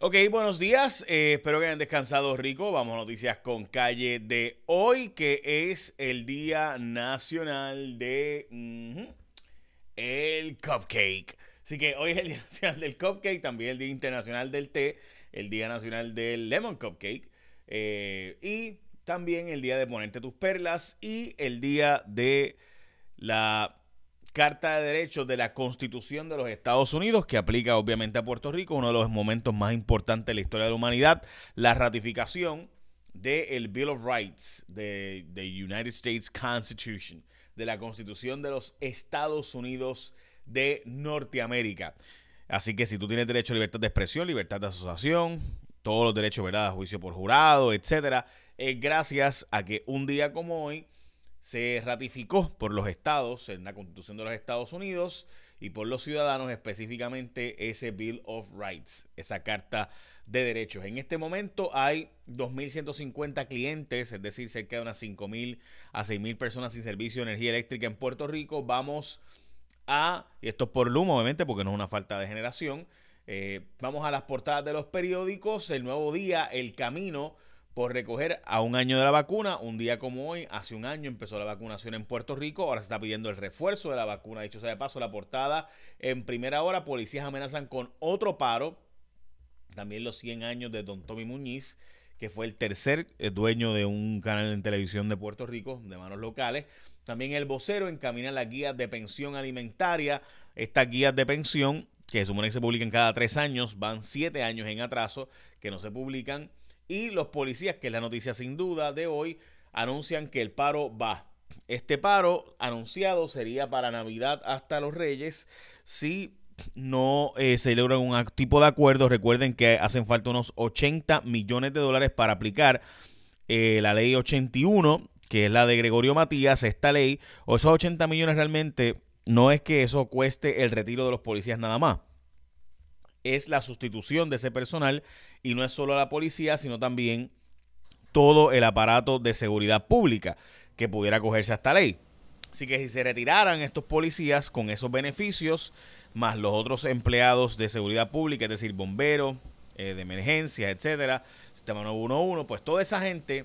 Ok, buenos días. Eh, espero que hayan descansado rico. Vamos a noticias con calle de hoy, que es el Día Nacional de el Cupcake. Así que hoy es el Día Nacional del Cupcake, también el Día Internacional del Té, el Día Nacional del Lemon Cupcake eh, y también el Día de ponerte tus perlas y el Día de la Carta de Derechos de la Constitución de los Estados Unidos, que aplica obviamente a Puerto Rico, uno de los momentos más importantes de la historia de la humanidad, la ratificación del Bill of Rights, de, the United States Constitution, de la Constitución de los Estados Unidos de Norteamérica. Así que si tú tienes derecho a libertad de expresión, libertad de asociación, todos los derechos, ¿verdad?, a juicio por jurado, etcétera, es gracias a que un día como hoy se ratificó por los estados, en la Constitución de los Estados Unidos y por los ciudadanos específicamente ese Bill of Rights, esa Carta de Derechos. En este momento hay 2.150 clientes, es decir, cerca de unas 5.000 a 6.000 personas sin servicio de energía eléctrica en Puerto Rico. Vamos a, y esto es por Luma obviamente porque no es una falta de generación, eh, vamos a las portadas de los periódicos, el nuevo día, el camino por recoger a un año de la vacuna. Un día como hoy, hace un año empezó la vacunación en Puerto Rico. Ahora se está pidiendo el refuerzo de la vacuna. Dicho sea de paso, la portada en primera hora, policías amenazan con otro paro. También los 100 años de don Tommy Muñiz, que fue el tercer eh, dueño de un canal en televisión de Puerto Rico, de manos locales. También el vocero encamina las guías de pensión alimentaria. Estas guías de pensión, que se supone que se publican cada tres años, van siete años en atraso, que no se publican y los policías, que es la noticia sin duda de hoy, anuncian que el paro va. Este paro anunciado sería para Navidad hasta los Reyes si no eh, se logra un tipo de acuerdo. Recuerden que hacen falta unos 80 millones de dólares para aplicar eh, la ley 81, que es la de Gregorio Matías, esta ley, o esos 80 millones realmente no es que eso cueste el retiro de los policías nada más es la sustitución de ese personal y no es solo la policía, sino también todo el aparato de seguridad pública que pudiera acogerse a esta ley. Así que si se retiraran estos policías con esos beneficios, más los otros empleados de seguridad pública, es decir, bomberos, eh, de emergencia, etcétera, sistema 911, pues toda esa gente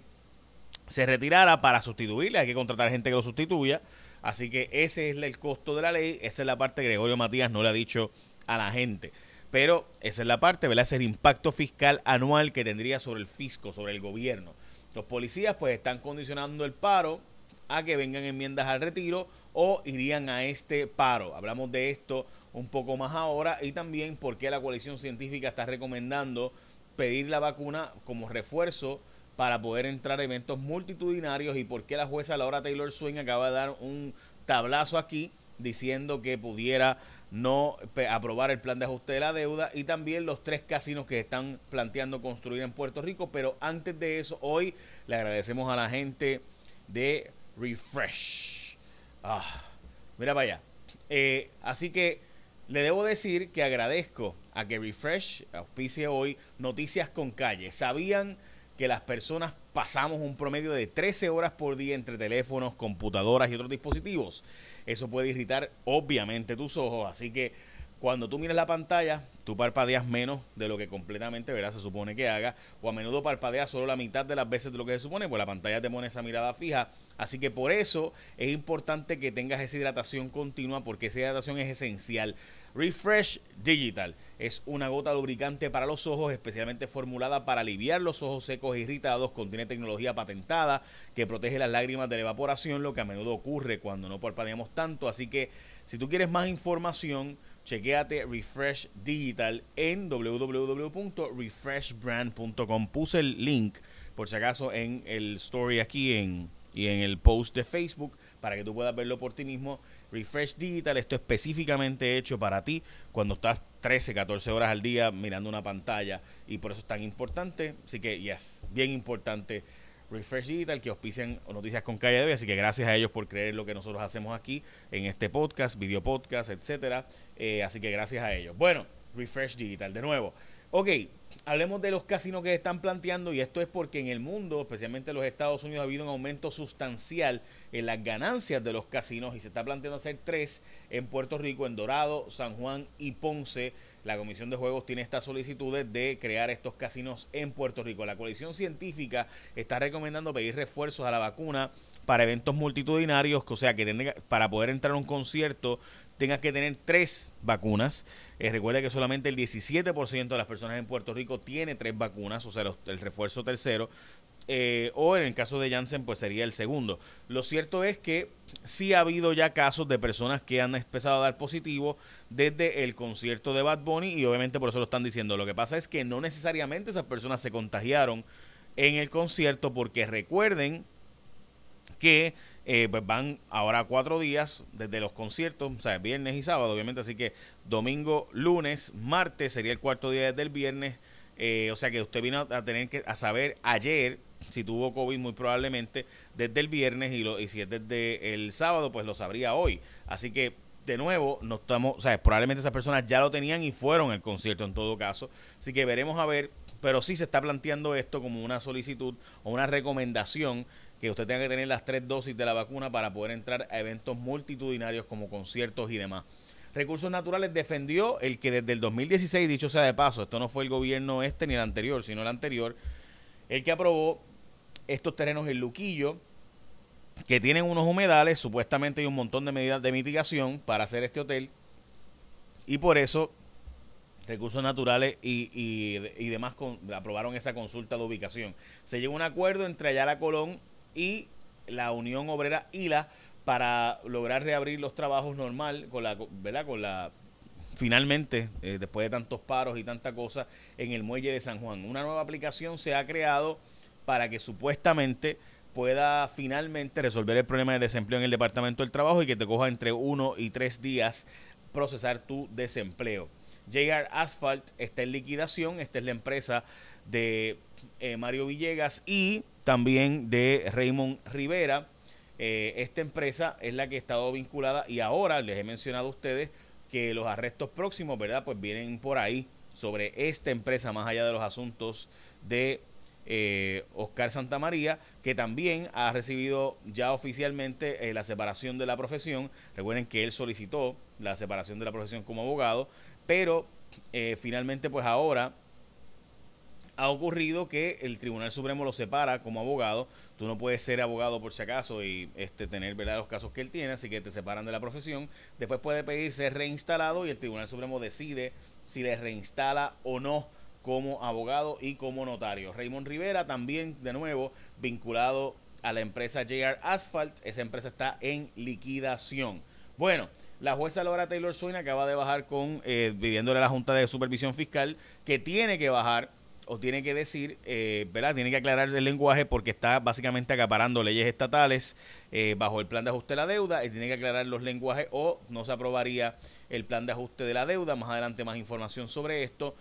se retirara para sustituirle. Hay que contratar gente que lo sustituya. Así que ese es el costo de la ley. Esa es la parte que Gregorio Matías no le ha dicho a la gente. Pero esa es la parte, ¿verdad? Es el impacto fiscal anual que tendría sobre el fisco, sobre el gobierno. Los policías pues están condicionando el paro a que vengan enmiendas al retiro o irían a este paro. Hablamos de esto un poco más ahora y también por qué la coalición científica está recomendando pedir la vacuna como refuerzo para poder entrar a eventos multitudinarios y por qué la jueza Laura Taylor Swain acaba de dar un tablazo aquí diciendo que pudiera no aprobar el plan de ajuste de la deuda y también los tres casinos que están planteando construir en Puerto Rico. Pero antes de eso, hoy le agradecemos a la gente de Refresh. Ah, mira vaya. Eh, así que le debo decir que agradezco a que Refresh auspicie hoy Noticias con Calle. ¿Sabían que las personas pasamos un promedio de 13 horas por día entre teléfonos, computadoras y otros dispositivos? Eso puede irritar obviamente tus ojos, así que cuando tú miras la pantalla, tú parpadeas menos de lo que completamente ¿verdad? se supone que haga, o a menudo parpadeas solo la mitad de las veces de lo que se supone, pues la pantalla te pone esa mirada fija. Así que por eso es importante que tengas esa hidratación continua, porque esa hidratación es esencial. Refresh Digital es una gota lubricante para los ojos, especialmente formulada para aliviar los ojos secos e irritados. Contiene tecnología patentada que protege las lágrimas de la evaporación, lo que a menudo ocurre cuando no parpadeamos tanto. Así que si tú quieres más información, chequéate Refresh Digital en www.refreshbrand.com. Puse el link, por si acaso, en el story aquí en, y en el post de Facebook para que tú puedas verlo por ti mismo. Refresh Digital, esto específicamente hecho para ti cuando estás 13, 14 horas al día mirando una pantalla y por eso es tan importante. Así que, yes, bien importante. Refresh Digital, que auspician noticias con calle de hoy. Así que gracias a ellos por creer lo que nosotros hacemos aquí en este podcast, video podcast, etcétera. Eh, así que gracias a ellos. Bueno, Refresh Digital, de nuevo. Ok, hablemos de los casinos que están planteando y esto es porque en el mundo, especialmente en los Estados Unidos, ha habido un aumento sustancial en las ganancias de los casinos y se está planteando hacer tres en Puerto Rico, en Dorado, San Juan y Ponce. La Comisión de Juegos tiene estas solicitudes de crear estos casinos en Puerto Rico. La coalición científica está recomendando pedir refuerzos a la vacuna para eventos multitudinarios, o sea, que para poder entrar a un concierto tengas que tener tres vacunas. Eh, recuerda que solamente el 17% de las personas en Puerto Rico tiene tres vacunas, o sea, el refuerzo tercero. Eh, o en el caso de Janssen, pues sería el segundo. Lo cierto es que sí ha habido ya casos de personas que han empezado a dar positivo desde el concierto de Bad Bunny y obviamente por eso lo están diciendo. Lo que pasa es que no necesariamente esas personas se contagiaron en el concierto porque recuerden que eh, pues van ahora cuatro días desde los conciertos, o sea, viernes y sábado, obviamente, así que domingo, lunes, martes sería el cuarto día desde el viernes, eh, o sea que usted vino a tener que a saber ayer si tuvo COVID muy probablemente desde el viernes y, lo, y si es desde el sábado, pues lo sabría hoy. Así que de nuevo, no estamos, o sea, probablemente esas personas ya lo tenían y fueron al concierto en todo caso. Así que veremos a ver, pero sí se está planteando esto como una solicitud o una recomendación que usted tenga que tener las tres dosis de la vacuna para poder entrar a eventos multitudinarios como conciertos y demás. Recursos Naturales defendió el que desde el 2016, dicho sea de paso, esto no fue el gobierno este ni el anterior, sino el anterior, el que aprobó estos terrenos en Luquillo, que tienen unos humedales, supuestamente hay un montón de medidas de mitigación para hacer este hotel, y por eso Recursos Naturales y, y, demás aprobaron esa consulta de ubicación. Se llegó a un acuerdo entre Ayala Colón y la Unión Obrera ILA para lograr reabrir los trabajos normal con la, ¿verdad? Con la finalmente, eh, después de tantos paros y tanta cosa, en el muelle de San Juan. Una nueva aplicación se ha creado para que supuestamente pueda finalmente resolver el problema de desempleo en el Departamento del Trabajo y que te coja entre uno y tres días procesar tu desempleo. JR Asphalt está en liquidación, esta es la empresa de eh, Mario Villegas y también de Raymond Rivera. Eh, esta empresa es la que ha estado vinculada y ahora les he mencionado a ustedes que los arrestos próximos, ¿verdad? Pues vienen por ahí sobre esta empresa, más allá de los asuntos de eh, Oscar Santamaría, que también ha recibido ya oficialmente eh, la separación de la profesión. Recuerden que él solicitó la separación de la profesión como abogado, pero finalmente pues ahora ha ocurrido que el Tribunal Supremo lo separa como abogado. Tú no puedes ser abogado por si acaso y este tener ¿verdad? los casos que él tiene, así que te separan de la profesión. Después puede pedir ser reinstalado y el Tribunal Supremo decide si le reinstala o no como abogado y como notario. Raymond Rivera también, de nuevo, vinculado a la empresa JR Asphalt. Esa empresa está en liquidación. Bueno, la jueza Laura Taylor Swain acaba de bajar con, eh, pidiéndole a la Junta de Supervisión Fiscal que tiene que bajar o tiene que decir, eh, ¿verdad? Tiene que aclarar el lenguaje porque está básicamente acaparando leyes estatales eh, bajo el plan de ajuste de la deuda y tiene que aclarar los lenguajes o no se aprobaría el plan de ajuste de la deuda. Más adelante más información sobre esto.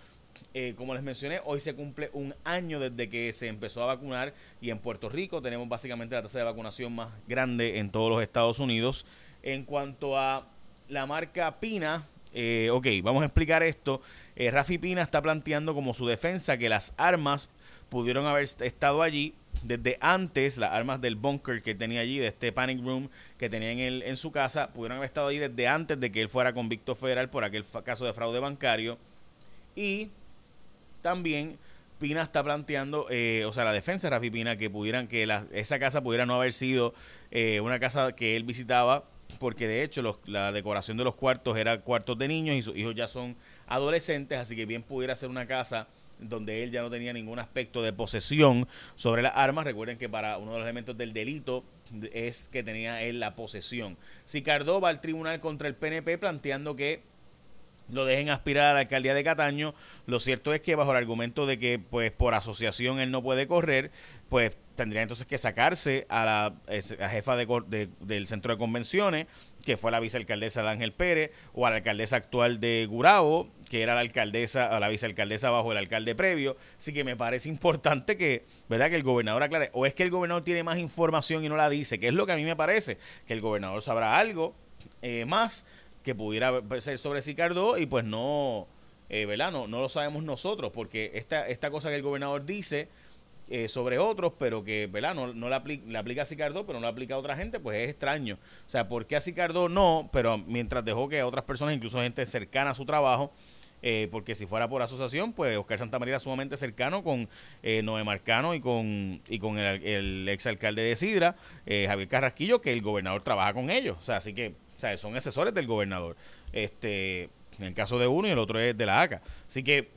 Eh, como les mencioné, hoy se cumple un año desde que se empezó a vacunar y en Puerto Rico tenemos básicamente la tasa de vacunación más grande en todos los Estados Unidos. En cuanto a la marca Pina, eh, ok, vamos a explicar esto. Eh, Rafi Pina está planteando como su defensa que las armas pudieron haber estado allí desde antes, las armas del bunker que tenía allí, de este panic room que tenía en, el, en su casa, pudieron haber estado allí desde antes de que él fuera convicto federal por aquel caso de fraude bancario. Y también Pina está planteando, eh, o sea, la defensa de Rafi Pina, que pudieran, que esa casa pudiera no haber sido eh, una casa que él visitaba porque de hecho la decoración de los cuartos era cuartos de niños y sus hijos ya son adolescentes, así que bien pudiera ser una casa donde él ya no tenía ningún aspecto de posesión sobre las armas. Recuerden que para uno de los elementos del delito es que tenía él la posesión. Sicardó va al tribunal contra el PNP planteando que lo dejen aspirar a la alcaldía de Cataño. Lo cierto es que bajo el argumento de que pues por asociación él no puede correr, pues tendría entonces que sacarse a la jefa de, del centro de convenciones, que fue la vicealcaldesa de Ángel Pérez, o a la alcaldesa actual de Gurabo, que era la alcaldesa, a la vicealcaldesa bajo el alcalde previo. Así que me parece importante que, ¿verdad? Que el gobernador aclare. O es que el gobernador tiene más información y no la dice, que es lo que a mí me parece, que el gobernador sabrá algo eh, más que pudiera ser sobre Sicardo y pues no eh, ¿verdad? No, no lo sabemos nosotros, porque esta, esta cosa que el gobernador dice eh, sobre otros, pero que, ¿verdad? No, no le, aplica, le aplica a Sicardo, pero no le aplica a otra gente, pues es extraño. O sea, ¿por qué a Sicardo no? Pero mientras dejó que a otras personas, incluso gente cercana a su trabajo, eh, porque si fuera por asociación, pues Oscar Santamaría era sumamente cercano con eh, Noé Marcano y con, y con el, el exalcalde de Sidra, eh, Javier Carrasquillo, que el gobernador trabaja con ellos. O sea, así que o sea, son asesores del gobernador. Este, en el caso de uno y el otro es de la ACA. Así que,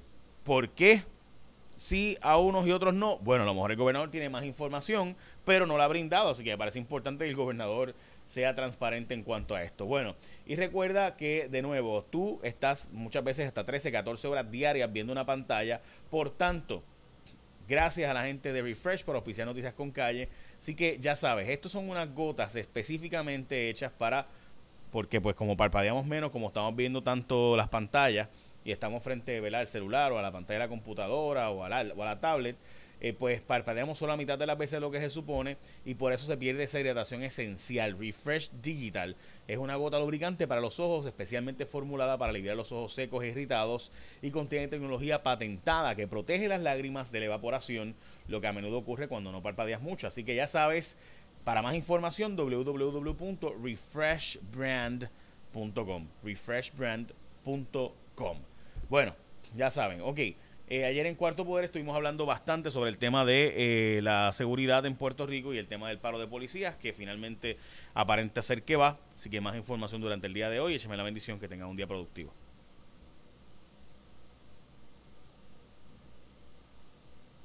¿por qué sí a unos y otros no. Bueno, a lo mejor el gobernador tiene más información, pero no la ha brindado, así que me parece importante que el gobernador sea transparente en cuanto a esto. Bueno, y recuerda que de nuevo, tú estás muchas veces hasta 13, 14 horas diarias viendo una pantalla, por tanto, gracias a la gente de Refresh por auspiciar Noticias con Calle. Así que ya sabes, estos son unas gotas específicamente hechas para, porque pues como parpadeamos menos, como estamos viendo tanto las pantallas, y estamos frente al celular o a la pantalla de la computadora o a la, o a la tablet, eh, pues parpadeamos solo la mitad de las veces lo que se supone y por eso se pierde esa hidratación esencial. Refresh Digital es una gota lubricante para los ojos, especialmente formulada para aliviar los ojos secos e irritados y contiene tecnología patentada que protege las lágrimas de la evaporación, lo que a menudo ocurre cuando no parpadeas mucho. Así que ya sabes, para más información www.refreshbrand.com refreshbrand.com bueno, ya saben, ok. Eh, ayer en Cuarto Poder estuvimos hablando bastante sobre el tema de eh, la seguridad en Puerto Rico y el tema del paro de policías, que finalmente aparenta ser que va. Así que más información durante el día de hoy. Écheme la bendición, que tengan un día productivo.